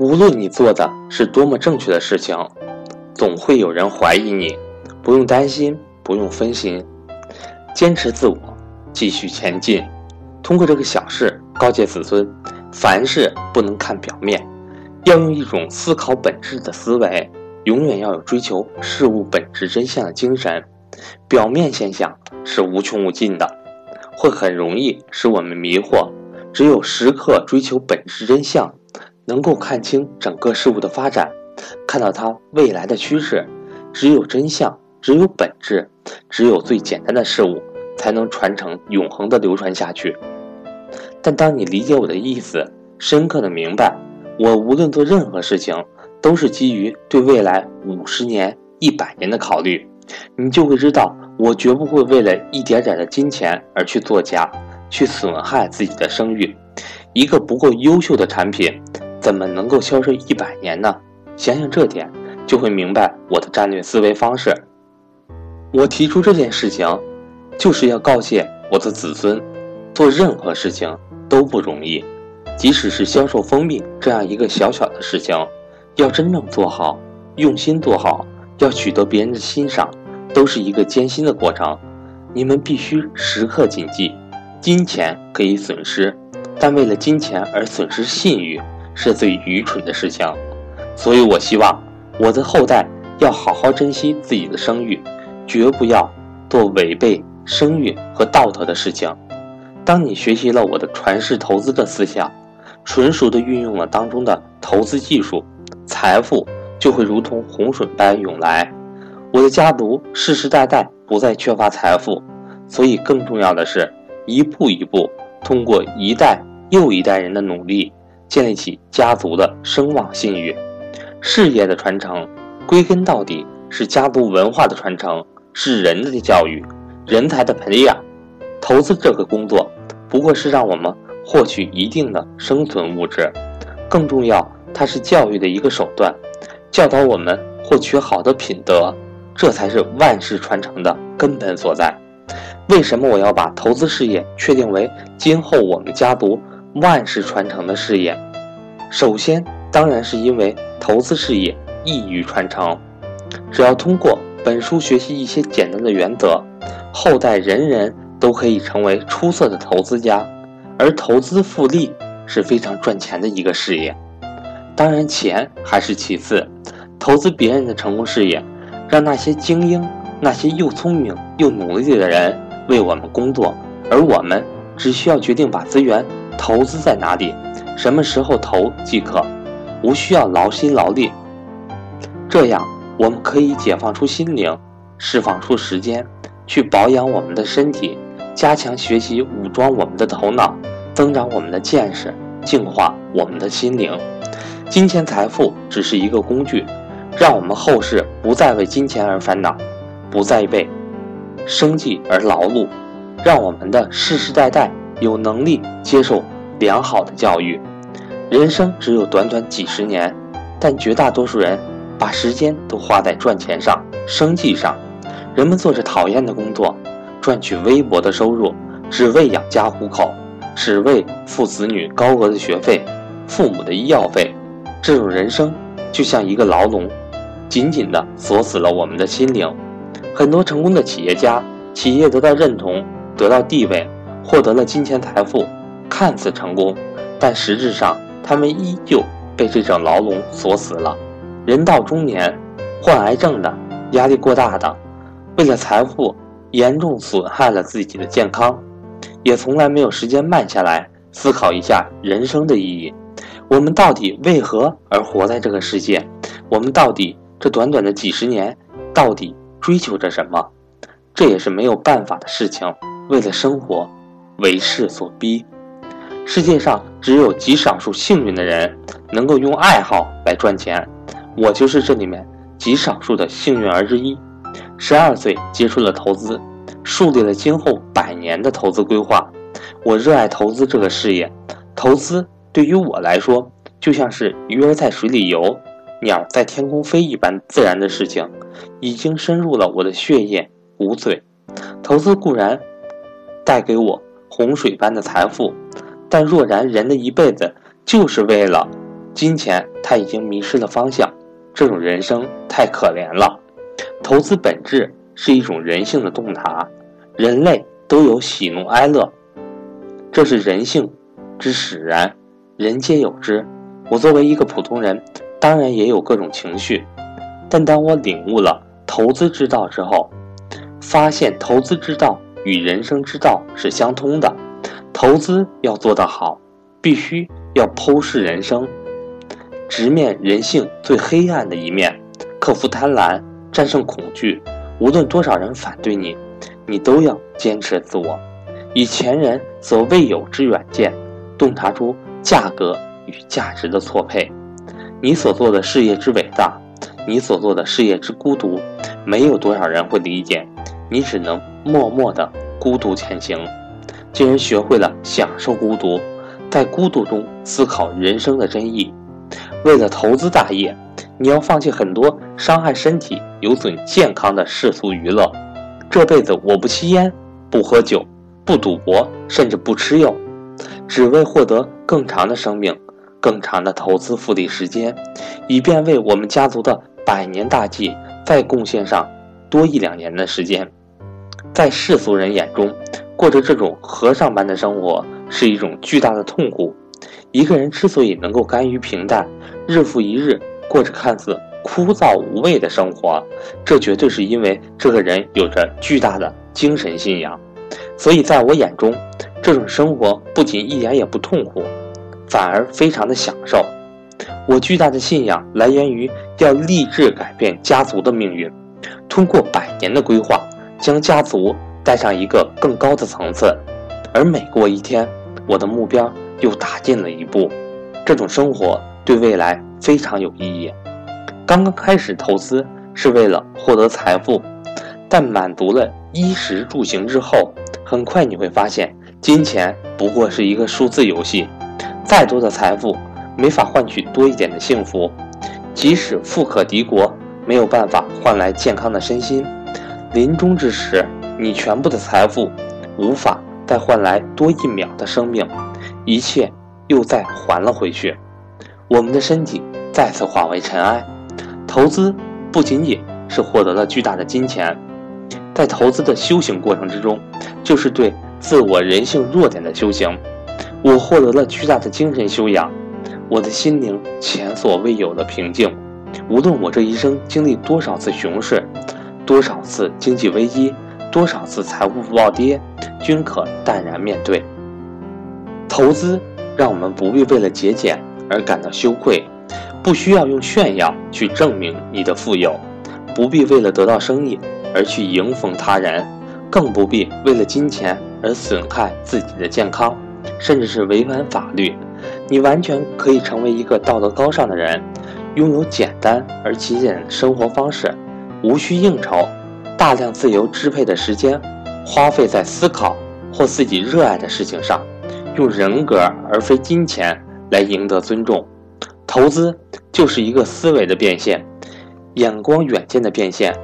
无论你做的是多么正确的事情，总会有人怀疑你。不用担心，不用分心，坚持自我，继续前进。通过这个小事告诫子孙：凡事不能看表面，要用一种思考本质的思维，永远要有追求事物本质真相的精神。表面现象是无穷无尽的，会很容易使我们迷惑。只有时刻追求本质真相，能够看清整个事物的发展，看到它未来的趋势。只有真相，只有本质，只有最简单的事物，才能传承永恒的流传下去。但当你理解我的意思，深刻的明白，我无论做任何事情，都是基于对未来五十年、一百年的考虑。你就会知道，我绝不会为了一点点的金钱而去作假，去损害自己的声誉。一个不够优秀的产品，怎么能够销售一百年呢？想想这点，就会明白我的战略思维方式。我提出这件事情，就是要告诫我的子孙，做任何事情都不容易，即使是销售蜂蜜这样一个小小的事情，要真正做好，用心做好，要取得别人的欣赏。都是一个艰辛的过程，你们必须时刻谨记：金钱可以损失，但为了金钱而损失信誉是最愚蠢的事情。所以我希望我的后代要好好珍惜自己的声誉，绝不要做违背声誉和道德的事情。当你学习了我的传世投资的思想，纯熟的运用了当中的投资技术，财富就会如同洪水般涌来。我的家族世世代代不再缺乏财富，所以更重要的是，一步一步通过一代又一代人的努力，建立起家族的声望信誉。事业的传承，归根到底是家族文化的传承，是人的教育、人才的培养。投资这个工作，不过是让我们获取一定的生存物质，更重要，它是教育的一个手段，教导我们获取好的品德。这才是万世传承的根本所在。为什么我要把投资事业确定为今后我们家族万世传承的事业？首先，当然是因为投资事业易于传承。只要通过本书学习一些简单的原则，后代人人都可以成为出色的投资家。而投资复利是非常赚钱的一个事业。当然，钱还是其次，投资别人的成功事业。让那些精英、那些又聪明又努力的人为我们工作，而我们只需要决定把资源投资在哪里、什么时候投即可，无需要劳心劳力。这样，我们可以解放出心灵，释放出时间，去保养我们的身体，加强学习，武装我们的头脑，增长我们的见识，净化我们的心灵。金钱财富只是一个工具。让我们后世不再为金钱而烦恼，不再为生计而劳碌，让我们的世世代代有能力接受良好的教育。人生只有短短几十年，但绝大多数人把时间都花在赚钱上、生计上。人们做着讨厌的工作，赚取微薄的收入，只为养家糊口，只为付子女高额的学费、父母的医药费。这种人生就像一个牢笼。紧紧地锁死了我们的心灵。很多成功的企业家，企业得到认同，得到地位，获得了金钱财富，看似成功，但实质上他们依旧被这种牢笼锁死了。人到中年，患癌症的，压力过大的，为了财富严重损害了自己的健康，也从来没有时间慢下来思考一下人生的意义。我们到底为何而活在这个世界？我们到底？这短短的几十年，到底追求着什么？这也是没有办法的事情。为了生活，为势所逼。世界上只有极少数幸运的人能够用爱好来赚钱，我就是这里面极少数的幸运儿之一。十二岁接触了投资，树立了今后百年的投资规划。我热爱投资这个事业，投资对于我来说就像是鱼儿在水里游。鸟在天空飞一般自然的事情，已经深入了我的血液骨髓。投资固然带给我洪水般的财富，但若然人的一辈子就是为了金钱他已经迷失了方向，这种人生太可怜了。投资本质是一种人性的洞察，人类都有喜怒哀乐，这是人性之使然，人皆有之。我作为一个普通人，当然也有各种情绪，但当我领悟了投资之道之后，发现投资之道与人生之道是相通的。投资要做得好，必须要剖视人生，直面人性最黑暗的一面，克服贪婪，战胜恐惧。无论多少人反对你，你都要坚持自我，以前人所未有之远见，洞察出价格与价值的错配。你所做的事业之伟大，你所做的事业之孤独，没有多少人会理解，你只能默默的孤独前行。竟然学会了享受孤独，在孤独中思考人生的真意。为了投资大业，你要放弃很多伤害身体、有损健康的世俗娱乐。这辈子我不吸烟，不喝酒，不赌博，甚至不吃药，只为获得更长的生命、更长的投资复利时间，以便为我们家族的百年大计再贡献上多一两年的时间。在世俗人眼中，过着这种和尚般的生活是一种巨大的痛苦。一个人之所以能够甘于平淡，日复一日过着看似枯燥无味的生活，这绝对是因为这个人有着巨大的精神信仰。所以，在我眼中，这种生活不仅一点也不痛苦，反而非常的享受。我巨大的信仰来源于要立志改变家族的命运，通过百年的规划，将家族。带上一个更高的层次，而每过一天，我的目标又打进了一步。这种生活对未来非常有意义。刚刚开始投资是为了获得财富，但满足了衣食住行之后，很快你会发现，金钱不过是一个数字游戏。再多的财富没法换取多一点的幸福，即使富可敌国，没有办法换来健康的身心。临终之时。你全部的财富无法再换来多一秒的生命，一切又再还了回去。我们的身体再次化为尘埃。投资不仅仅是获得了巨大的金钱，在投资的修行过程之中，就是对自我人性弱点的修行。我获得了巨大的精神修养，我的心灵前所未有的平静。无论我这一生经历多少次熊市，多少次经济危机。多少次财务暴跌，均可淡然面对。投资让我们不必为了节俭而感到羞愧，不需要用炫耀去证明你的富有，不必为了得到生意而去迎逢他人，更不必为了金钱而损害自己的健康，甚至是违反法律。你完全可以成为一个道德高尚的人，拥有简单而极简的生活方式，无需应酬。大量自由支配的时间，花费在思考或自己热爱的事情上，用人格而非金钱来赢得尊重。投资就是一个思维的变现，眼光远见的变现。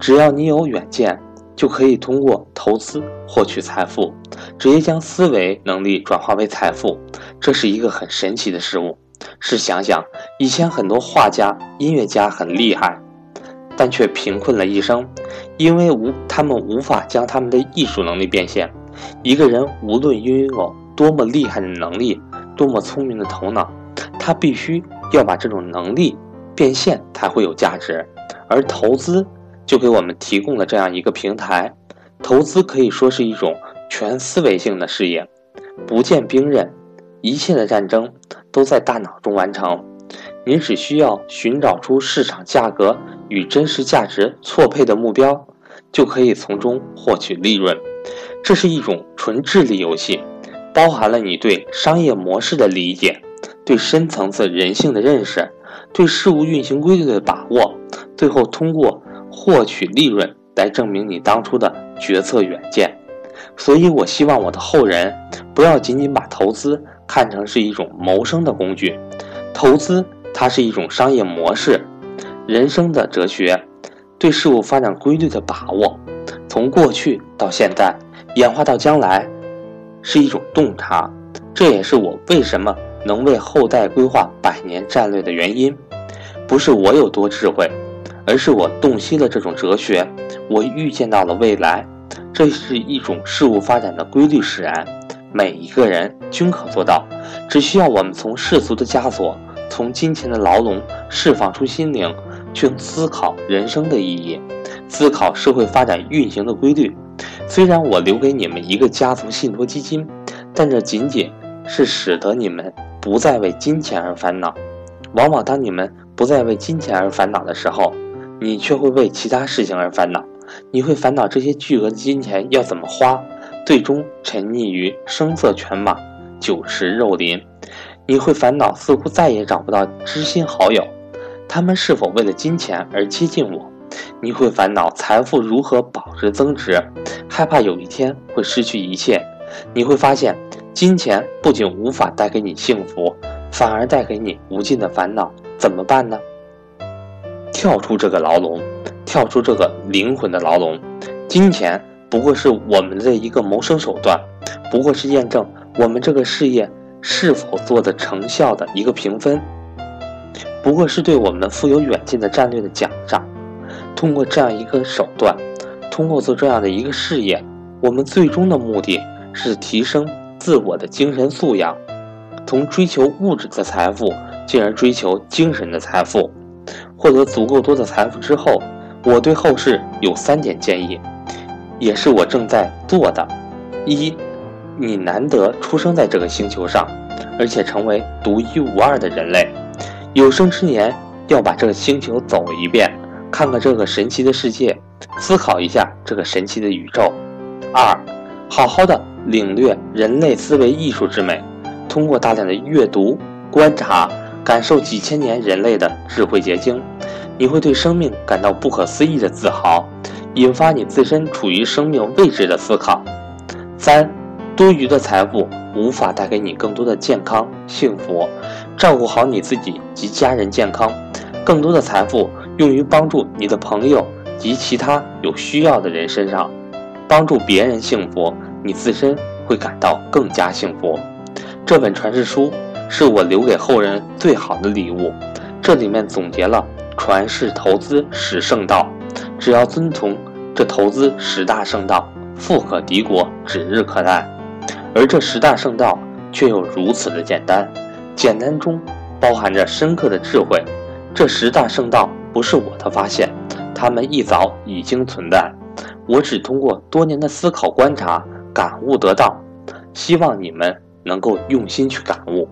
只要你有远见，就可以通过投资获取财富，直接将思维能力转化为财富。这是一个很神奇的事物。试想想，以前很多画家、音乐家很厉害。但却贫困了一生，因为无他们无法将他们的艺术能力变现。一个人无论拥有多么厉害的能力，多么聪明的头脑，他必须要把这种能力变现才会有价值。而投资就给我们提供了这样一个平台。投资可以说是一种全思维性的事业，不见兵刃，一切的战争都在大脑中完成。你只需要寻找出市场价格与真实价值错配的目标，就可以从中获取利润。这是一种纯智力游戏，包含了你对商业模式的理解、对深层次人性的认识、对事物运行规律的把握，最后通过获取利润来证明你当初的决策远见。所以，我希望我的后人不要仅仅把投资看成是一种谋生的工具，投资。它是一种商业模式，人生的哲学，对事物发展规律的把握，从过去到现在，演化到将来，是一种洞察。这也是我为什么能为后代规划百年战略的原因，不是我有多智慧，而是我洞悉了这种哲学，我预见到了未来。这是一种事物发展的规律使然，每一个人均可做到。只需要我们从世俗的枷锁，从金钱的牢笼释放出心灵，去思考人生的意义，思考社会发展运行的规律。虽然我留给你们一个家族信托基金，但这仅仅是使得你们不再为金钱而烦恼。往往当你们不再为金钱而烦恼的时候，你却会为其他事情而烦恼。你会烦恼这些巨额的金钱要怎么花，最终沉溺于声色犬马、酒池肉林。你会烦恼似乎再也找不到知心好友，他们是否为了金钱而接近我？你会烦恼财富如何保值增值，害怕有一天会失去一切。你会发现，金钱不仅无法带给你幸福，反而带给你无尽的烦恼。怎么办呢？跳出这个牢笼。跳出这个灵魂的牢笼，金钱不过是我们的一个谋生手段，不过是验证我们这个事业是否做的成效的一个评分，不过是对我们富有远见的战略的奖赏。通过这样一个手段，通过做这样的一个事业，我们最终的目的是提升自我的精神素养，从追求物质的财富，进而追求精神的财富。获得足够多的财富之后。我对后世有三点建议，也是我正在做的。一，你难得出生在这个星球上，而且成为独一无二的人类，有生之年要把这个星球走一遍，看看这个神奇的世界，思考一下这个神奇的宇宙。二，好好的领略人类思维艺术之美，通过大量的阅读、观察、感受几千年人类的智慧结晶。你会对生命感到不可思议的自豪，引发你自身处于生命位置的思考。三，多余的财富无法带给你更多的健康幸福，照顾好你自己及家人健康。更多的财富用于帮助你的朋友及其他有需要的人身上，帮助别人幸福，你自身会感到更加幸福。这本传世书是我留给后人最好的礼物，这里面总结了。传世投资十圣道，只要遵从这投资十大圣道，富可敌国，指日可待。而这十大圣道却又如此的简单，简单中包含着深刻的智慧。这十大圣道不是我的发现，他们一早已经存在，我只通过多年的思考观察感悟得到。希望你们能够用心去感悟。